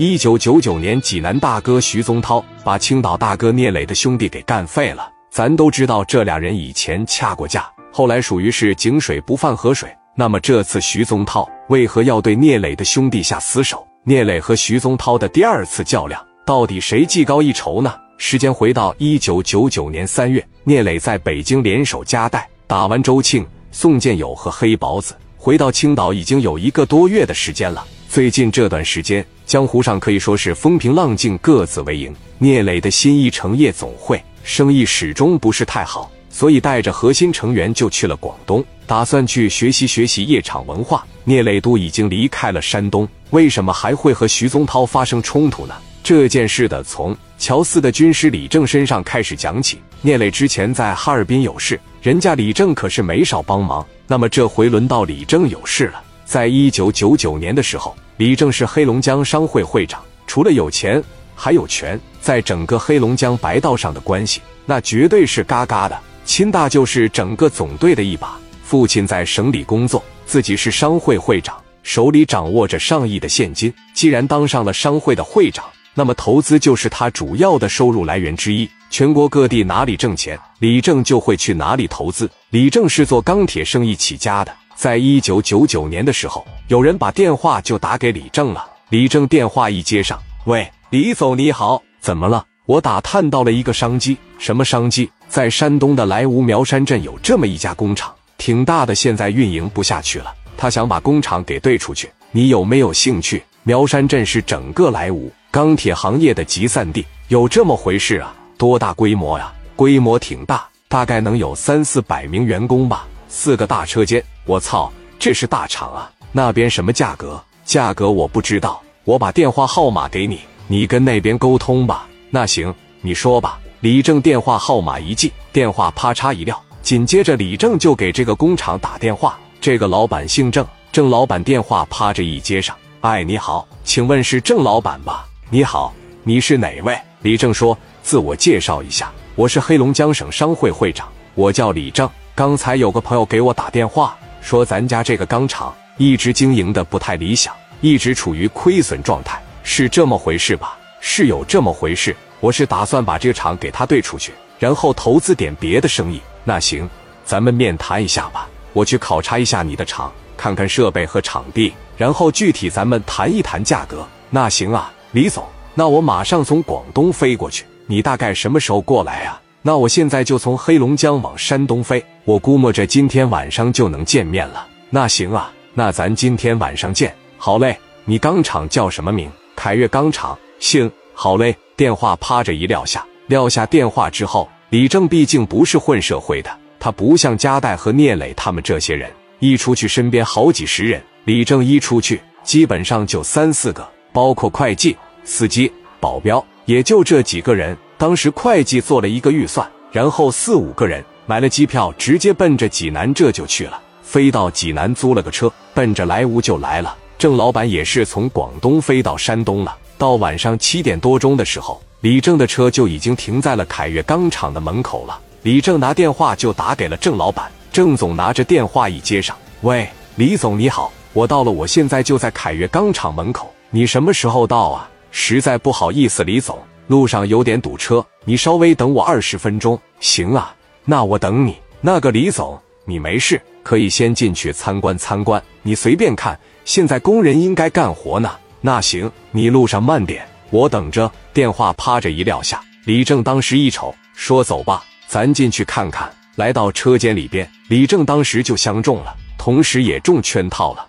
一九九九年，济南大哥徐宗涛把青岛大哥聂磊的兄弟给干废了。咱都知道这俩人以前掐过架，后来属于是井水不犯河水。那么这次徐宗涛为何要对聂磊的兄弟下死手？聂磊和徐宗涛的第二次较量，到底谁技高一筹呢？时间回到一九九九年三月，聂磊在北京联手加代打完周庆、宋建友和黑宝子，回到青岛已经有一个多月的时间了。最近这段时间，江湖上可以说是风平浪静，各自为营。聂磊的新一城夜总会生意始终不是太好，所以带着核心成员就去了广东，打算去学习学习夜场文化。聂磊都已经离开了山东，为什么还会和徐宗涛发生冲突呢？这件事的从乔四的军师李正身上开始讲起。聂磊之前在哈尔滨有事，人家李正可是没少帮忙。那么这回轮到李正有事了。在一九九九年的时候，李正是黑龙江商会会长，除了有钱，还有权，在整个黑龙江白道上的关系，那绝对是嘎嘎的。亲大就是整个总队的一把。父亲在省里工作，自己是商会会长，手里掌握着上亿的现金。既然当上了商会的会长，那么投资就是他主要的收入来源之一。全国各地哪里挣钱，李正就会去哪里投资。李正是做钢铁生意起家的。在一九九九年的时候，有人把电话就打给李正了。李正电话一接上，喂，李总你好，怎么了？我打探到了一个商机，什么商机？在山东的莱芜苗山镇有这么一家工厂，挺大的，现在运营不下去了，他想把工厂给兑出去，你有没有兴趣？苗山镇是整个莱芜钢铁行业的集散地，有这么回事啊？多大规模呀？规模挺大，大概能有三四百名员工吧。四个大车间，我操，这是大厂啊！那边什么价格？价格我不知道，我把电话号码给你，你跟那边沟通吧。那行，你说吧。李正电话号码一记，电话啪嚓一撂，紧接着李正就给这个工厂打电话。这个老板姓郑，郑老板电话啪着一接上，哎，你好，请问是郑老板吧？你好，你是哪位？李正说，自我介绍一下，我是黑龙江省商会会长，我叫李正。刚才有个朋友给我打电话，说咱家这个钢厂一直经营的不太理想，一直处于亏损状态，是这么回事吧？是有这么回事。我是打算把这个厂给他兑出去，然后投资点别的生意。那行，咱们面谈一下吧。我去考察一下你的厂，看看设备和场地，然后具体咱们谈一谈价格。那行啊，李总，那我马上从广东飞过去，你大概什么时候过来啊？那我现在就从黑龙江往山东飞，我估摸着今天晚上就能见面了。那行啊，那咱今天晚上见。好嘞，你钢厂叫什么名？凯越钢厂。姓。好嘞。电话趴着一撂下，撂下电话之后，李正毕竟不是混社会的，他不像加代和聂磊他们这些人，一出去身边好几十人。李正一出去，基本上就三四个，包括会计、司机、保镖，也就这几个人。当时会计做了一个预算，然后四五个人买了机票，直接奔着济南这就去了。飞到济南租了个车，奔着莱芜就来了。郑老板也是从广东飞到山东了。到晚上七点多钟的时候，李正的车就已经停在了凯越钢厂的门口了。李正拿电话就打给了郑老板。郑总拿着电话一接上，喂，李总你好，我到了，我现在就在凯越钢厂门口，你什么时候到啊？实在不好意思，李总。路上有点堵车，你稍微等我二十分钟，行啊？那我等你。那个李总，你没事，可以先进去参观参观，你随便看。现在工人应该干活呢。那行，你路上慢点，我等着。电话啪着一撂下，李正当时一瞅，说：“走吧，咱进去看看。”来到车间里边，李正当时就相中了，同时也中圈套了。